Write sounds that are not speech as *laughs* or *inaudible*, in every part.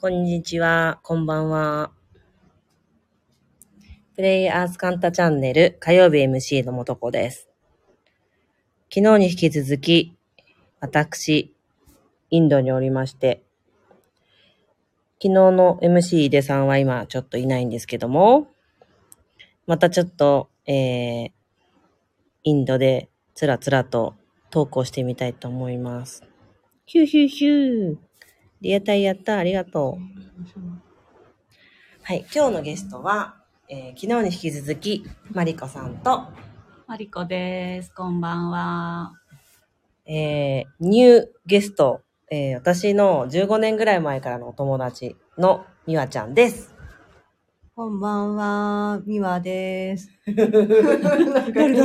こんにちは、こんばんは。プレイアースカンタチャンネル火曜日 MC のもとこです。昨日に引き続き、私、インドにおりまして、昨日の MC 井出さんは今ちょっといないんですけども、またちょっと、えー、インドでつらつらと投稿してみたいと思います。ヒューヒューヒュー。リアタイやった、ありがとう。はい、今日のゲストは、えー昨日に引き続き、マリコさんと、マリコです。こんばんは。えーニューゲスト、えー私の15年ぐらい前からのお友達のみわちゃんです。こんばんは、みわです。誰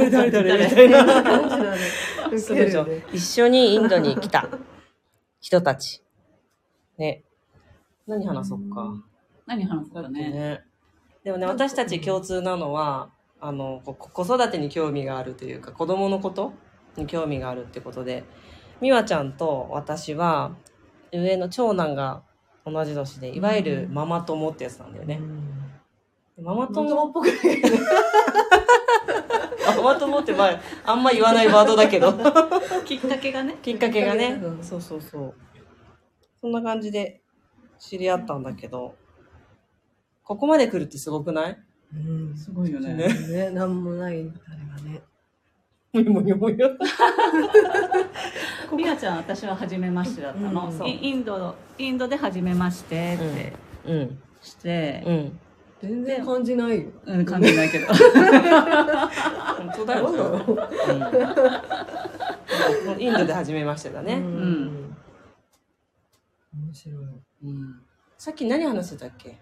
誰誰誰。一緒にインドに来た人たち。ね。何話そうか。何話すかね。ね。でもね、私たち共通なのは、あの、こ子育てに興味があるというか、子供のことに興味があるってことで、みわちゃんと私は、上の長男が同じ年で、いわゆるママ友ってやつなんだよね。ママ友友っぽく *laughs* ママ友ってまあ、あんま言わないワードだけど。きっかけがね。きっかけがねきっかけ。がそうそうそう。そんな感じで知り合ったんだけど、ここまで来るってすごくない？うん。すごいよね。ねね、なんもない、あれがね。もにもにもにょ。*laughs* みやちゃん、私は初めましてだったの。うんイインド、インドで初めましてってうん。して、うん。全然感じないよ。うん、感じないけど。本当だよね。うんインドで初めましてだね。うん。面白い。うん。さっき何話してたっけ？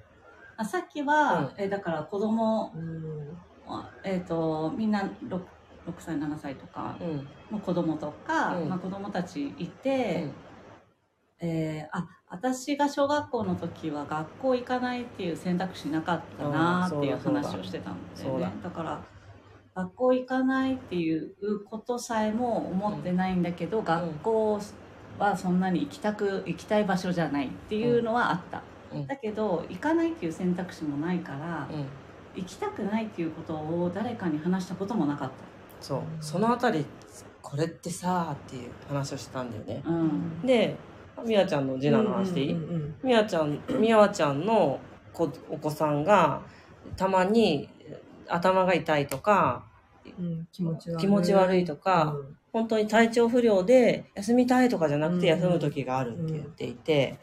あさっきは、うん。えだから子供、うん。えっ、と、みんな 6, 6歳、7歳とかうん。の子供とか、うん。まあ子供たちいて、えーあ私が小学校の時は学校行かないっていう選択肢なかったなっていう話をしてたんだよそうだねだ。から学校行かないっていうことさえも思ってないんだけど、学校はそんなに行きたく行きたい場所じゃないっていうのはあった、うんだけど行かないっていう選択肢もないから、うん。行きたくないっていうことを誰かに話したこともなかっそう。そのあたり、これってさーっていう話をしてたんだよね。たうんで、みやちゃんの次男の話でいい、うんうんみやちゃん、みやちゃんの子お子さんが、たまに頭が痛いとか、気持ち悪い。とか、うん本当に体調不良で休みたいとかじゃなくてうん。休む時があるって言っていて、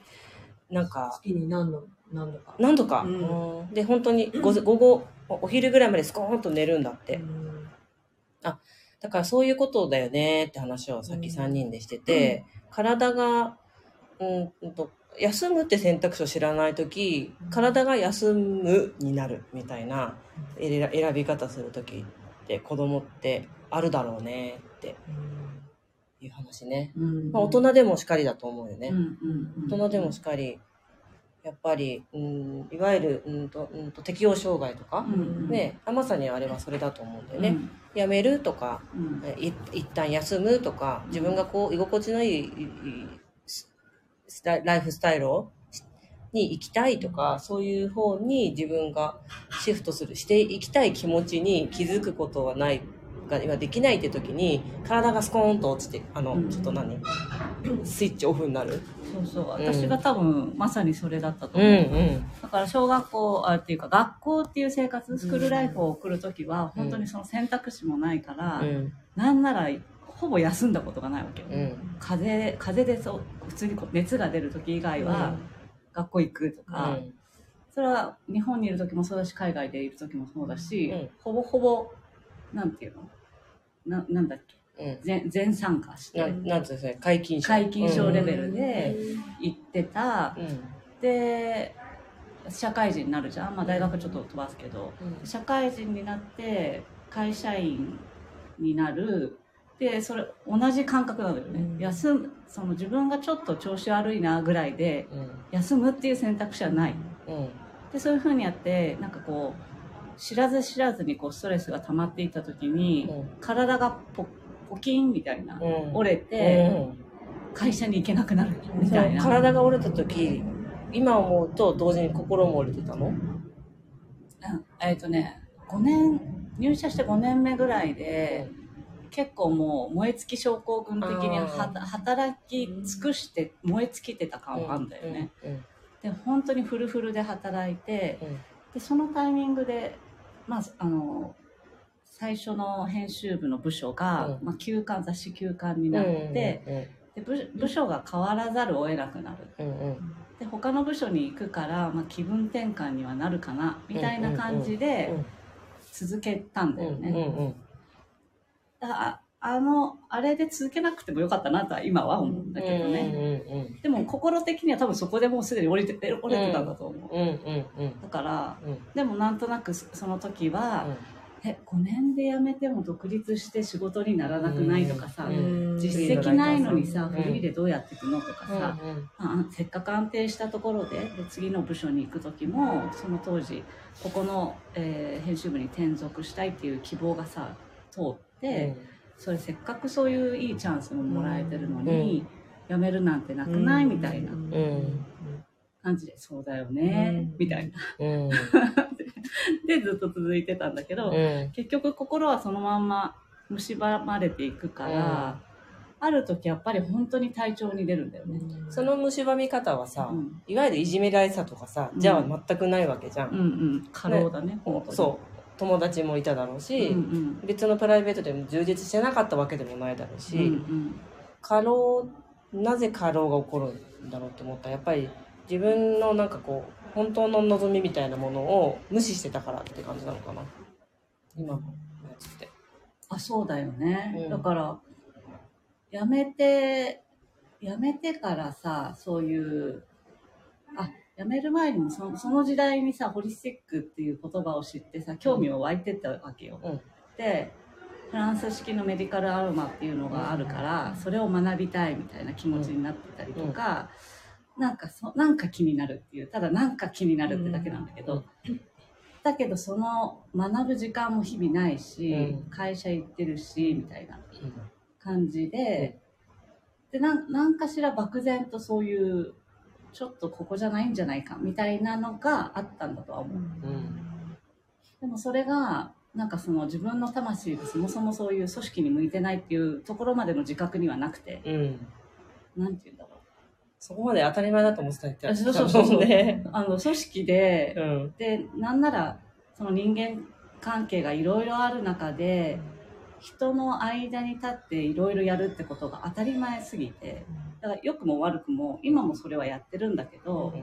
なんか、月に何度、何度か。何度か、うん。うん。で、本当に午午後、おお昼ぐらいまでスコーンと寝るんだって。うん。だからそういうことだよねって話をさっき3人でしてて、体が、うんうんと、休むって選択肢を知らないとき、体が休むになるみたいな選選び方するときって子供ってあるだろうねって。いう話ね。うん。まあ、大人でもしかりだと思うよね。大人でもしかり、やっぱり、うん、いわゆる、うんとうんと適応障害とか、うんね、まさにあれはそれだと思うんだよね。うん。やめるとか、うん。えい一旦休むとか、自分がこう、居心地のいいライフスタイルをしに行きたいとか、そういう方に自分がシフトする、していきたい気持ちに気づくことはない、が今できないって時に、体がスコーンと落ちて、あの、うん。ちょっと何？スイッチオフになる。そうそう。私が多分まさにそれだったとうん思う、うん。だから小学校あっていうか学校っていう生活スクールライフを送る時はうん本当にその選択肢もないから、うん。なんならほぼ休んだことがないわけよ、うん。風邪風邪でそう普通にこう熱が出る時以外は学校行くとか、それは日本にいる時もそうだし海外でいる時もそうだし、うん。ほぼほぼなんていうの？ななんだっけ？うん。全全参加してなん、なんつうんですかね、解禁症。解禁症レベル。ルで行ってた、うん。で社会人になるじゃん、まあ、大学ちょっと飛ばすけど社会人になって会社員になるでそれ同じ感覚なのよね、うん休むその自分がちょっと調子悪いなぐらいでうん。休むっていう選択肢はないうん。でそういうふうにやってなんかこう知らず知らずにこうストレスが溜まっていった時に、うん。体がポポキンみたいな、うん。折れて、うん。会社に行けなくなるみたいな。体が折れた時今思うと同時に心も折れてたの？うん。えっ、とね5年入社して5年目ぐらいで、結構もう燃え尽き症候群的に働き尽くして燃え尽きてた感はあるんだよね、うん。で本当にフルフルで働いてうん。でそのタイミングでまずあの最初の編集部の部署が、うん。まあ、休刊雑誌休刊になって、で部部署が変わらざるを得なくなる。うんうん。うんで他の部署に行くから、まあ、気分転換にはなるかなみたいな感じでうん続けたんだよね、ああのあれで続けなくてもよかったなとは今は思うんだけどね、うんうんでも心的には多分そこでもうすでに降りてて降りてたんだと思う、うんうんうんだからうん。でもなんとなくそその時は、え5年で辞めても独立して仕事にならなくないとかさ、うん。実績ないのにさ、うん。フリーでどうやっていくのとかさ、うんあせっかく安定したところでで次の部署に行く時もその当時ここの、えー編集部に転属したいっていう希望がさ通って、それせっかくそういういいチャンスももらえてるのに、辞めるなんてなくない？みたいな。うん感じでそうだよね、みたいな。うん。*laughs* でずっと続いてたんだけど、うん。結局心はそのまんま蝕まれていくから、ある時やっぱり本当に体調に出るんだよね。その蝕み方はさうん。いわゆるいじめられたとかさじゃあ全くないわけじゃうんんうん、過労だね。本当に。そう友達もいただろうし、うんうん。別のプライベートでも充実してなかったわけでもないだろうし、うんうん。過労なぜ過労が起こるんだろうって思ったらやっぱり自分のなんかこう本当の望みみたいなものを無視してたからって感じなのかな。今のやつって。あそうだよね、うん。だからやめてやめてからさそういうあやめる前にもそその時代にさホリスティックっていう言葉を知ってさ興味を湧いてったわけよ、うん。でフランス式のメディカルアロマっていうのがあるから、それを学びたいみたいな気持ちになってたりとか、なんかそなんか気になるっていうただなんか気になるってだけなんだけど、だけどその学ぶ時間も日々ないし、うん。会社行ってるしみたいな感じで、でなんなんかしら漠然とそういうちょっとここじゃないんじゃないかみたいなのがあったんだとは思う。うんでもそれがなんかその自分の魂がそもそもそういう組織に向いてないっていうところまでの自覚にはなくて、うんなんて言うんだろそこまで当たり前だと思ってたってう。そうそうそうそう。ね。あの組織で、うん。でなんならその人間関係がいろいろある中で人の間に立っていろいろやるってことが当たり前すぎてだから良くも悪くも今もそれはやってるんだけど、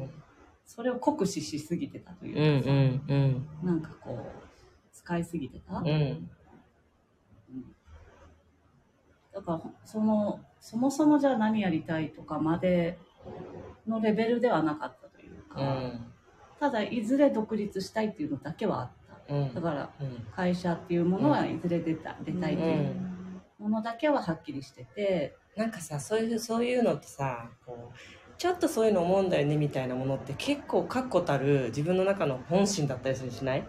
それを酷使しすぎてたとうんいうかさ、うんなんかこう使いすぎてた、うん。うん。だからそのそもそもじゃあ何やりたいとかまでのレベルではなかったというか、うん。ただいずれ独立したいっていうのだけはあったうん。だからうん。会社っていうものはいずれ出た、出たいとういうん。ものだけははっきりしてて、なんかさ、そういう、そういうのってさ、こう、ちょっとそういうの思うんだよねみたいなものって結構確固たる自分の中の本心だったりするしない？い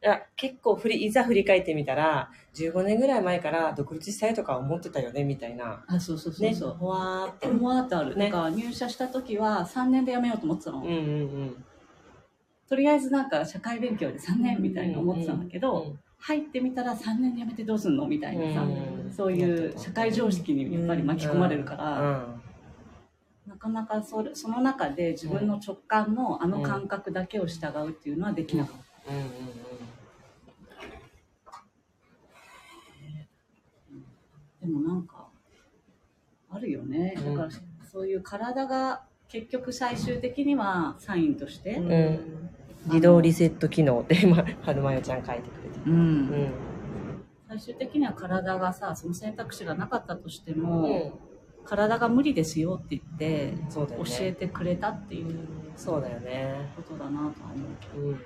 や、結構振り、いざ振り返ってみたら、15年ぐらい前から独立したいとか思ってたよねみたいな。あそうそうそうね。そう、ほわーって。もわーってある、ね。だから入社した時は3年で辞めようと思ってたの、うんうんとりあえずなんか社会勉強で3年みたいな思ってたんだけど、うん。入ってみたら3年で辞めてどうすんの？みたいなさ、うんそういう社会常識にやっぱり巻き込まれるから、うん。なかなかそれその中で自分の直感のあの感覚だけを従うっていうのはできなかった。うんうんでもなんかあるよね。だから、うんそういう体が結局最終的にはサインとして、うん。うん。自動リセット機能って今、*laughs* 春まよちゃん書いてくれてる。うんうん。最終的には体がさその選択肢がなかったとしても、うん。体が無理ですよって言ってそうだよね。教えてくれたっていうそうだよね。ことだなとは思うけど。うん。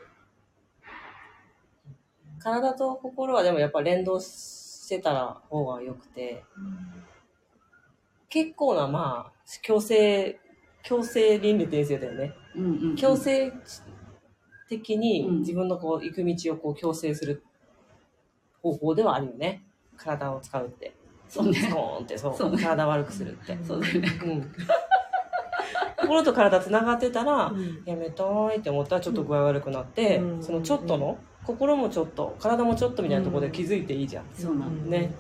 体と心はでもやっぱ連動してたら方が良くて、結構なまあ、強制、強制倫理転生だよね。うんうんうん強制的にうん自分のこう行く道をこう強制する方法ではあるよね。体を使うって。そうねスコーンってそう。そうね体悪くするって。そうだよね。うん。心と体つながってたら、うんやめたいって思ったらちょっと具合悪くなって、うんそのちょっとの、心もちょっと、体もちょっとみたいなところで気づいていいじゃん。そうなの。ね。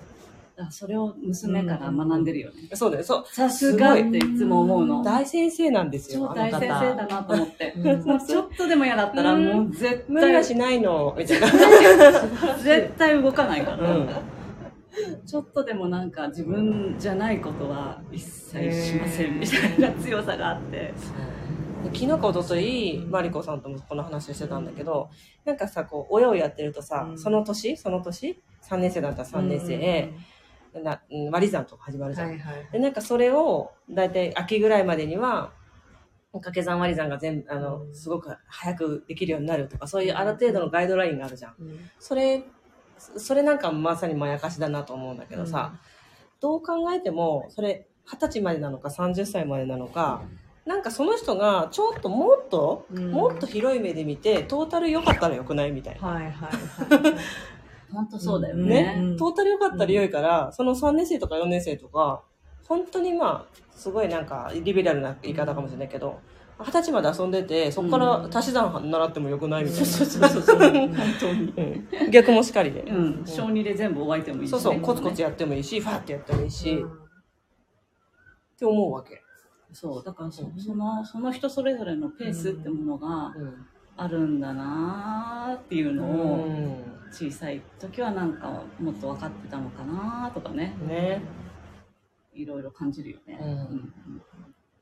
それを娘から学んでるよね。そうだよ、そう。さすがっていつも思うの。大先生なんですよ、超大先生だな。なと思って。うんもうちょっとでも嫌だったらうんもう絶対、無理はしないの、みたいな。*laughs* 絶対動かないから。うん。ちょっとでもなんか自分じゃないことは一切しませんみたいな強さがあって。昨日か一昨日マリコさんともこの話をしてたんだけど、なんかさ、こう、親をやってるとさ、うんその年？その年 ?3 年生だったら3年生、なうん割り算とか始まるじゃん。はいはい。で、なんかそれを、だいたい秋ぐらいまでには、掛け算割り算が全部、あの、うんすごく早くできるようになるとか、そういうある程度のガイドラインがあるじゃん。うんそれ、それなんかまさにまやかしだなと思うんだけどさ、どう考えても、それ、二十歳までなのか30歳までなのか、なんかその人がちょっともっと、うんもっと広い目で見て、トータル良かったら良くないみたいな。はいはいはい。*laughs* 本当そうだようんね。ね、トータル良かったら良いから、その3年生とか4年生とか、本当にまあ、すごいなんか、リベラルな言い方かもしれないけど、二十歳まで遊んでて、そこから足し算習ってもよくないみたいな。そうそうそうそう。*laughs* 本当に。うん逆もしかりで。うん。小児で全部終わいてもいいし、ね。そうそう、コツコツやってもいいし、ファーってやってもいいし、って思うわけ。そう。だからそその、その人それぞれのペースってものがうん。あるんだなーっていうのを、うん小さい時はなんかもっと分かってたのかなとかね、ね。いろいろ感じるよね。うん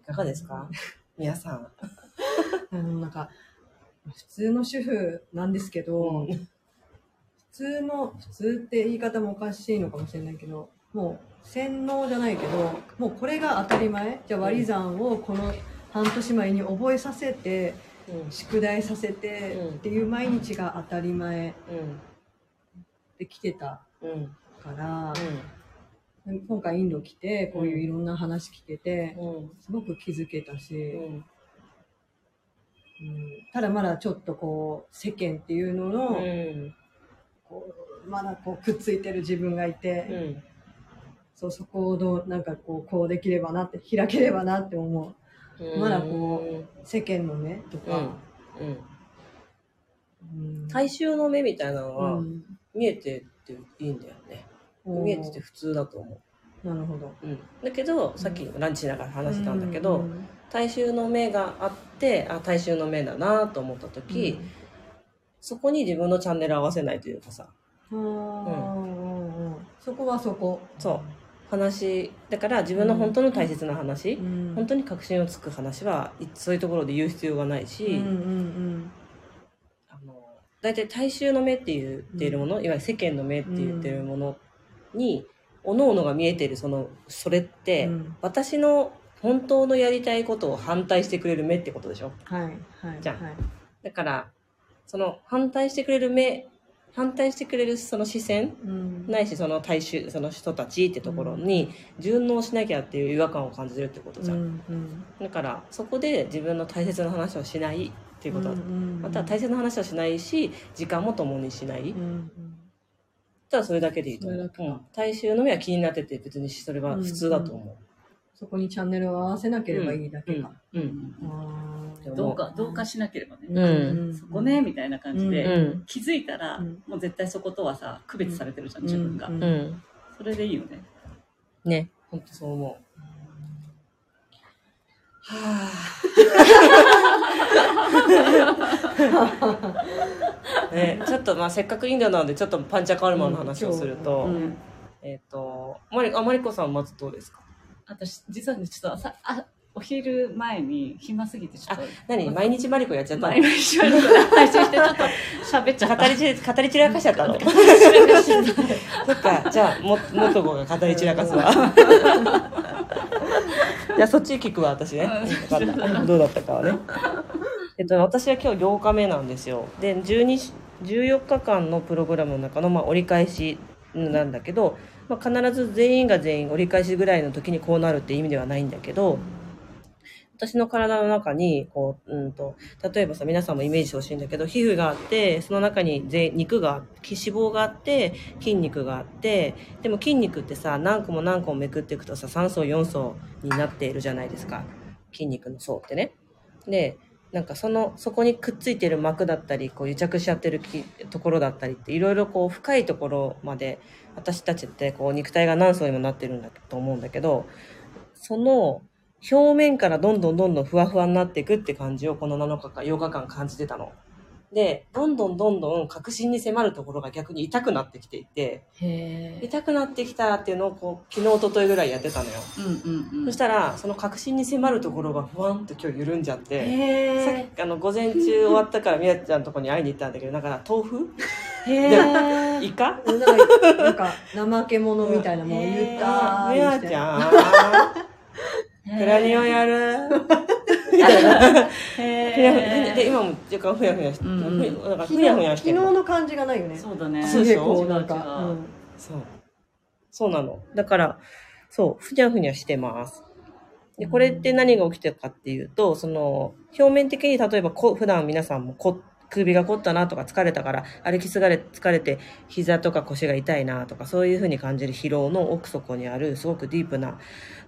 いかがですか？*laughs* 皆さん。*laughs* あの、なんか、普通の主婦なんですけど、うん普通の、普通って言い方もおかしいのかもしれないけど、もう洗脳じゃないけど、もうこれが当たり前。じゃあ割り算をこの半年前に覚えさせて、宿題させてうん。っていう毎日が当たり前で来てた。から、今回インド来て、こういういろんな話聞けて、うん。すごく気づけたし、ただまだちょっとこう、世間っていうのの、まだこうくっついてる自分がいて、うん。そうそこをどうなんかこうこうできればなって開ければなって思うまだこ世間の目とか、。うん。大衆の目みたいなのうはん。見えてていいんだよね。見えてて普通だと思なるほど。う。うん。だけど、さっきランチしながら話してたんだけど、うん。大衆の目があって、あ、大衆の目だなと思った時、そこに自分のチャンネル合わせないというかさ、うんうん。そこはそこ、そう。話、だから自分の本当の大切な話、うん。本当に確信をつく話は、いそういうところで言う必要がないし、うんうんあの、大体大衆の目って言っているもの、いわゆる世間の目って言ってるものに、各々が見えているその、それって、うん。私の本当のやりたいことを反対してくれる目ってことでしょ？はいはいじゃん。はい。だから、その反対してくれる目、反対してくれるその視線、うんないしその大衆、その人たちってところに順応しなきゃっていう違和感を感じるってことじゃん。うんうんだから、そこで自分の大切な話をしないっていうこと。うんうんまた大切な話をしないし、時間も共にしない。うんうんただそれだけでいいと思う。うん大衆の目は気になってて別にそれは普通だと思そこにチャンネルを合わせなけう。ればいいだけか。うん。うん。あーどうか、どうかしなければね。うんそこね、みたいな感じで、うん。気づいたら、うんもう絶対そことはさ、区別されてるじゃん、自分が。うんうん。それでいいよね。ね。ほんとそう思う。はぁ。*laughs* ね、ちょっとまあせっかくインドなのでちょっとパンチャカルマの話をすると、うんえっ、と、マリ、あ、マリコさんまずどうですか？私、実はね、ちょっとさ、あ、お昼前に暇すぎてちょっと。何？毎日マリコやっちゃったの？毎日配信してちょっと喋っちゃった。語りち、語り散らかしちゃったのそっか、じゃあ、も、元子が語り散らかすわ。じゃあ、そっち聞くわ、私ね。分かった。どうだったかはね。えっと、私は今日8日目なんですよ。で、12し、14日間のプログラムの中の、まあ、折り返しなんだけど、まあ、必ず全員が全員折り返しぐらいの時にこうなるって意味ではないんだけど、私の体の中に、こう、うんと、例えばさ、皆さんもイメージしてほしいんだけど、皮膚があって、その中にぜ肉が、脂肪があって、筋肉があって、でも筋肉ってさ、何個も何個もめくっていくとさ、3層4層になっているじゃないですか。筋肉の層ってね。で、なんかその、そこにくっついてる膜だったり、こう癒着しちゃってるところだったりって、いろいろこう深いところまで、私たちってこう肉体が何層にもなってるんだと思うんだけど、その表面からどんどんどんどんふわふわになっていくって感じをこの7日間、8日間感じてたの。で、どんどんどんどん確信に迫るところが逆に痛くなってきていて、痛くなってきたっていうのをこう昨日、一昨日ぐらいやってたのよ。うんうんうん。そしたら、その確信に迫るところがふわんと今日緩んじゃって、さっきあの午前中終わったからみやちゃんのとこに会いに行ったんだけど、なんか豆腐え。へえ。イカなんか、なんか怠け者みたいなもん言ったみやちゃん、クラニオやる？*laughs* みたいな。で、今も若干ふやふやして、うんなんか昨ふやふ日やしてる昨日の感じがないよね。そうだね。そうでしょすげえこうなんか、違う違うそう。そうなの。だから、そう、ふにゃふにゃしてます。で、これって何が起きてるかっていうと、その、表面的に例えばこ、普段皆さんもこ首が凝ったなとか疲れたから、歩きすがれ、疲れて膝とか腰が痛いなとか、そういうふうに感じる疲労の奥底にある、すごくディープな、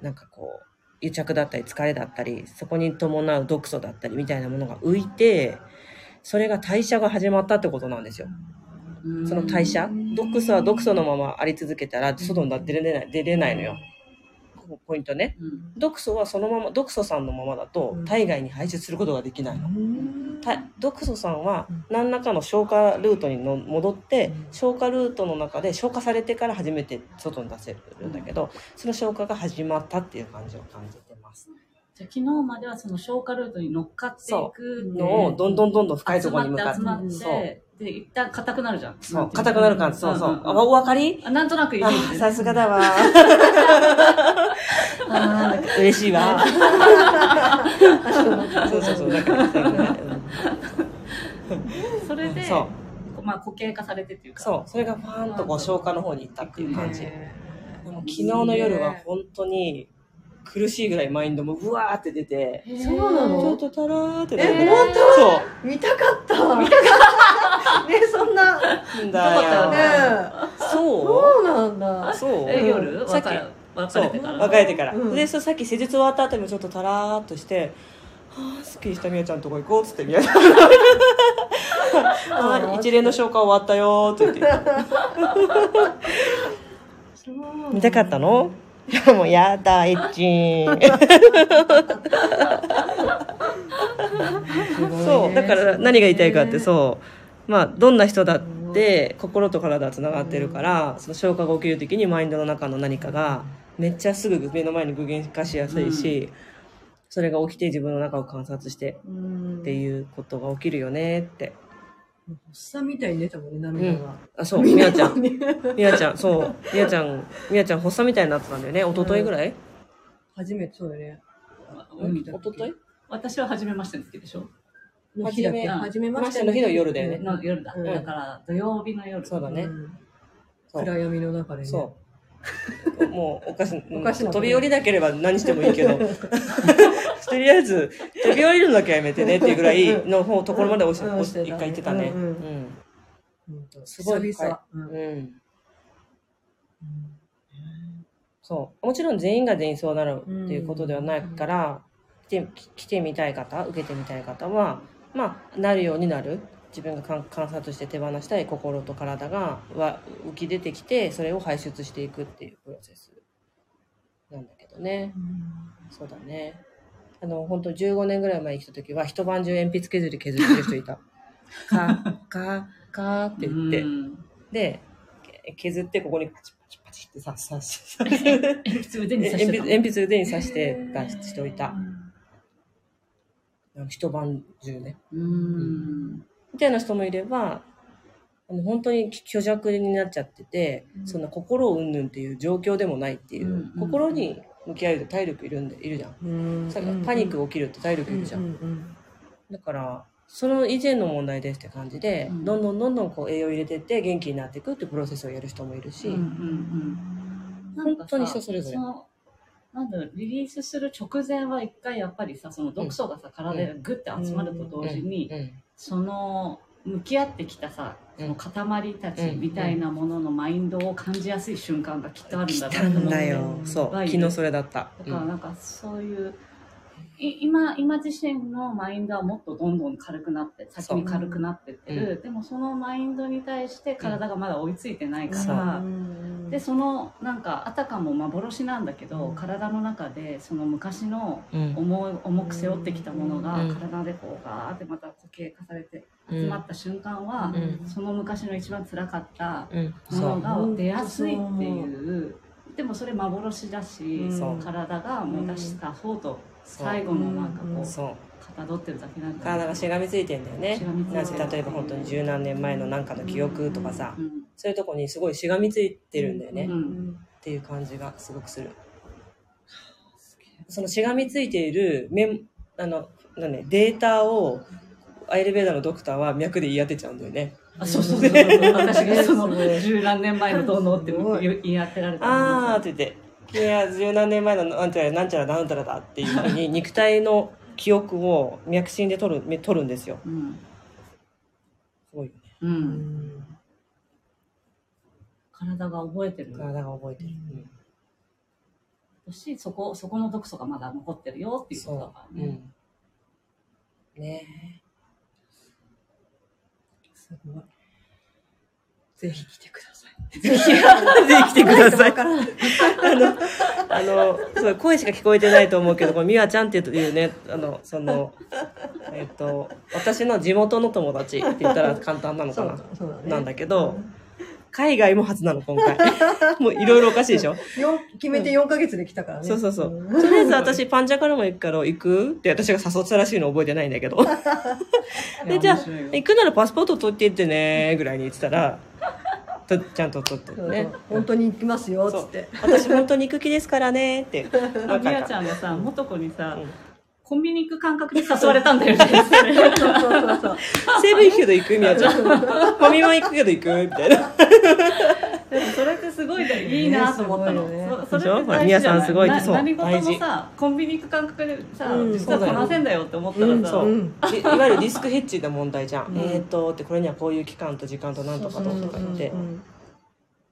なんかこう、癒着だったり疲れだったり、そこに伴う毒素だったりみたいなものが浮いて、それが代謝が始まったってことなんですよ。うんその代謝毒素は毒素のままあり続けたら外に出れない出れないのよ。ここポイントね。うん。毒素はそのまま、毒素さんのままだとうん。体外に排出することができないの。うん。た毒素さんはうん。何らかの消化ルートにの戻ってうん。消化ルートの中で消化されてから初めて外に出せるんだけどその消化が始まったっていう感じを感じてます。じゃあ昨日まではその消化ルートに乗っかっていくのをどんどんどんどん深いところに向かって。集まってで一旦硬くなるじゃんそう硬くなる感じそうそう。あお分かり？あなんとなくイメージあですさすがだわ。*laughs* あー嬉しいわ。そうそうそう。それでそうまあ固形化されてっていうかそう。それがファーンとこう消化の方に行ったっていう感じ。でへも昨日の夜は本当に苦しいぐらいマインドもうわーって出て、そうなの？ちょっとたらーってなえる本当？そー見たかった。見たかった。ねそんな。だよ。よね。そそうなんだ。うそう。え夜？さっき。別れてから？別れてから、うん。でさっき施術終わった後にもちょっとたらーっとして「はあすっきりしたみやちゃんとこ行こう」っつってみやちゃん。*laughs* はい *laughs* 一連の消化終わったよーって言って。*laughs* 見たかったの？いやもうやだエッチンそうだから何が言いたいかってそうまあどんな人だって心と体はつながってるからその消化が起きる時にマインドの中の何かがめっちゃすぐ目の前に具現化しやすいし、それが起きて自分の中を観察してうんっていうことが起きるよねっておっさんみたいに出たもんね涙が、あそうみやちゃん。んみやちゃんそう。みやちゃんみやちゃん発作みたいになってたんだよね。一昨日ぐらい、初めてそうだね。うん一昨日？私は初めましての時でしょ。の日だっけ初初めましてましての日の夜だよね。の夜だ、うん。だから土曜日の夜。そうだね。うん。そう。暗闇の中でね。そう。*laughs* もうおかしおかしな飛び降りなければ何してもいいけど、*laughs* とりあえず飛び降りるのだけはやめてねっていうぐらいの方ところまで一回言ってたね。うんすごいうん。そう。もちろん全員が全員そうなるっていうことではないから、来て来てみたい方、受けてみたい方は、まあ、なるようになる。自分が観観察して手放したい心と体がは浮き出てきて、それを排出していくっていうプロセスなんだけどね。そうだね。あの、本当15年ぐらい前に来た時は、一晩中鉛筆削り削ってる人いた。か、か、かって言ってう。んで、け削ってここにパチパチパチって刺す、刺してた鉛筆、鉛筆腕に刺して出しておいた。一晩中ね。うんみたいな人もいれば、あの本当に虚弱になっちゃってて、うん。そんな心をうんぬんっていう状況でもないっていう、うんうん心に向き合うと体力いるんで、いるじゃん。うんさパニックが起きるって体力いるじゃん。うんうんだから、その以前の問題ですって感じで、うん。どんどんどんどんこう栄養入れてって元気になっていくっていうプロセスをやる人もいるし、うんうんうん。本当に人それぞれのなんだろうリリースする直前は一回やっぱりさその毒素がさ、体がグッて集まると同時に、うんその向き合ってきたさその塊たちみたいなもののマインドを感じやすい瞬間がきっとあるん来だたんだよ。う。んそう。昨日それだった。だからなんかそういうい今今自身のマインドはもっとどんどん軽くなって先に軽くなってってる、でもそのマインドに対して体がまだ追いついてないから、でそのなんかあたかも幻なんだけど、うん。体の中でその昔のうん。重い重く背負ってきたものがうん。体でこうガーってまた固形化されてうん。集まった瞬間は、うん。その昔の一番辛かったうん。ものが出やすいっていうでもそれ幻だし、体がもう出した方と最後のなんかこうたどってるだけなんだ。体がしがみついてんだよね。なぜ例えば本当に十何年前のなんかの記憶とかさ、うんそういうとこにすごいしがみついてるんだよね、うっんていう感じがすごくする。そのしがみついているメンあのなん、ね、データをアイルベーダーのドクターは脈で言い当てちゃうんだよね。あそうそうそう *laughs* そう。私がその十何年前のどうのって言い当てられたあーって言って「君は十何年前のなんちゃらなんちゃらなんちゃらだ」っていうふうに肉体の記憶を脈診で取る取るんですよ。うん。すごいよね。ううん。ん体が覚えてる。体が覚えてる、しそこそこの毒素がまだ残ってるよっていうことだからね、う。ん、ねすごいぜひ来てくださいえぜひ来てくださいわからないあの、あの、そう声しか聞こえてないと思うけど、この美和ちゃんっていうね、あの、その、えっ、と、私の地元の友達って言ったら簡単なのかな。ねなんだけど海外も初なの、今回。*laughs* もういろいろおかしいでしょ。決めて4ヶ月で来たからねそうそうそう。んとりあえず私、パンチャカラも行くから行くって私が誘ったらしいの覚えてないんだけど。*laughs* でじゃあ行くならパスポート取っていってね、ぐらいに言ってたら、とちゃんと取ってね。本当に行きますよっつって。私本当に行く気ですからね。って。あみや何回かちゃんがさ元子にさ、うん。コンビニ行く感覚で誘われたんだよね。*laughs* そうそうそう西武行くけど行くみやちゃん。ファミマ行くけど行くみたいな。でもそれってすごいいいなと思ったの、ねそそれって大事じゃない？な何事もさコンビニ行く感覚でさ、うん実はこなせんだよって思ったらさ、うんそう。うん。でいわゆるリスクヘッジの問題じゃん。うん。えーっと、ってこれにはこういう期間と時間となんとかととか言って。うんう、ん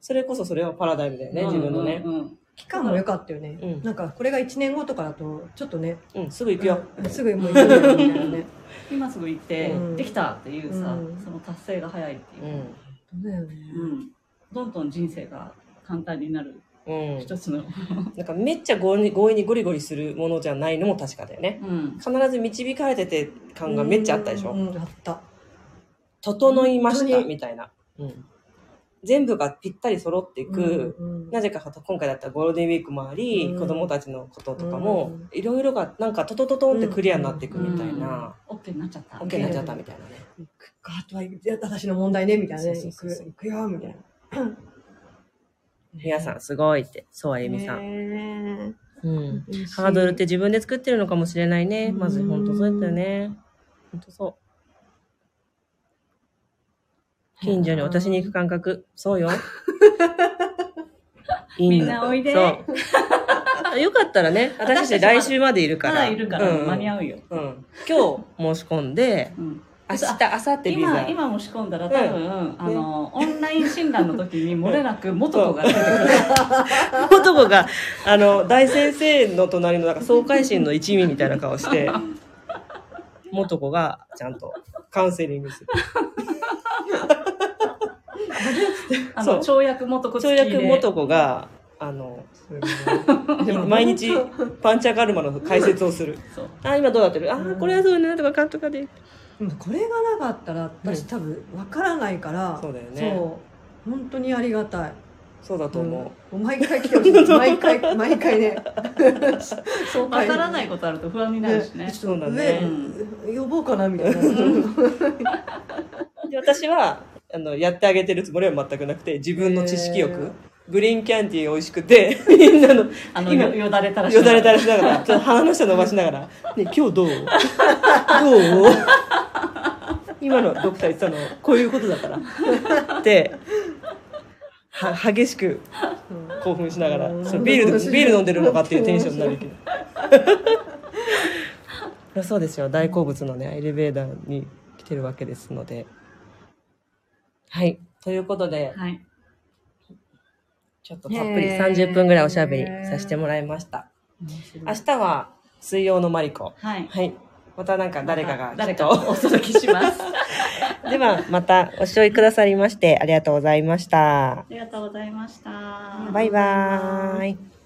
それこそそれはパラダイムだよね、自分のね。う。んうん。期間も良かったよね、うん。なんかこれが1年後とかだとちょっとね。うん、すぐ行くよ。すぐもう行くよみたいなね。*laughs* 今すぐ行って、うん。できたっていうさ、うん。その達成が早いっていう。う、ん。だよね。うんどんどん人生が簡単になるうん。一つの、*laughs* なんかめっちゃ強引に強引にゴリゴリするものじゃないのも確かだよね。うん、必ず導かれてて感がめっちゃあったでしょ。うんうんあった整いましたみたいな。うん。全部がぴったり揃っていく。うんうんなぜか今回だったらゴールデンウィークもあり、うん子供たちのこととかもうんいろいろがなんかトトトトンってクリアになっていくみたいな、オッケーになっちゃった、OK になっちゃったみたいなね。あとは私の問題ねみたいなね行そうそうそうそうく行くよみたいな *clears throat* 皆さんすごいって、そうあゆみさん。んうん。ハードルって自分で作ってるのかもしれないね。うんまず本当そうやったよね。本当そう。近所に私に行く感覚。そうよ。*laughs* いいみんなおいでそう。よかったらね、私たち来週までいるから。いるからうん間に合うよ、うん。今日申し込んで、うん明日、明後日ビザ。今今申し込んだら多分、あのオンライン診断の時に漏れなく元子が出てくる。男が、あの、大先生の隣のなんか総会心の一味みたいな顔して、元子がちゃんとカウンセリングする。あのそう。跳躍元子跳躍元子が、あの、毎日パンチャカルマの解説をする。あ、今どうなってる？あうん、これはそうね、とか、かんとかで。これがなかったら私多分わからないから、そうだよね。そう。本当にありがたい。そうだと思う。もう毎回来てほしい。*laughs* 毎回毎回ね。*laughs* そうわからないことあると不安になるしね。そうだね。上呼ぼうかなみたいな、で私はあのやってあげてるつもりは全くなくて自分の知識欲、グリーンキャンディー美味しくて *laughs* みんなのあの今よよだれたらしよだれたらしながらちょっと鼻の下伸ばしながら「ね今日どうどう?」今のドクター言ってたのこういうことだから。っては激しく興奮しながらうん。そうビールでビール飲んでるのかっていうテンションになるけど。*laughs* そうですよ。大好物のねエレベーターに来てるわけですので。はい。ということではい。ちょっとたっぷり30分ぐらいおしゃべりさせてもらいました。明日は水曜のマリコ。はい。はい。またなんか誰かが誰きっとかお届けします。*laughs* では、またご視聴くださりましてありがとうございましたあ。りがとうございました。バイバーイ。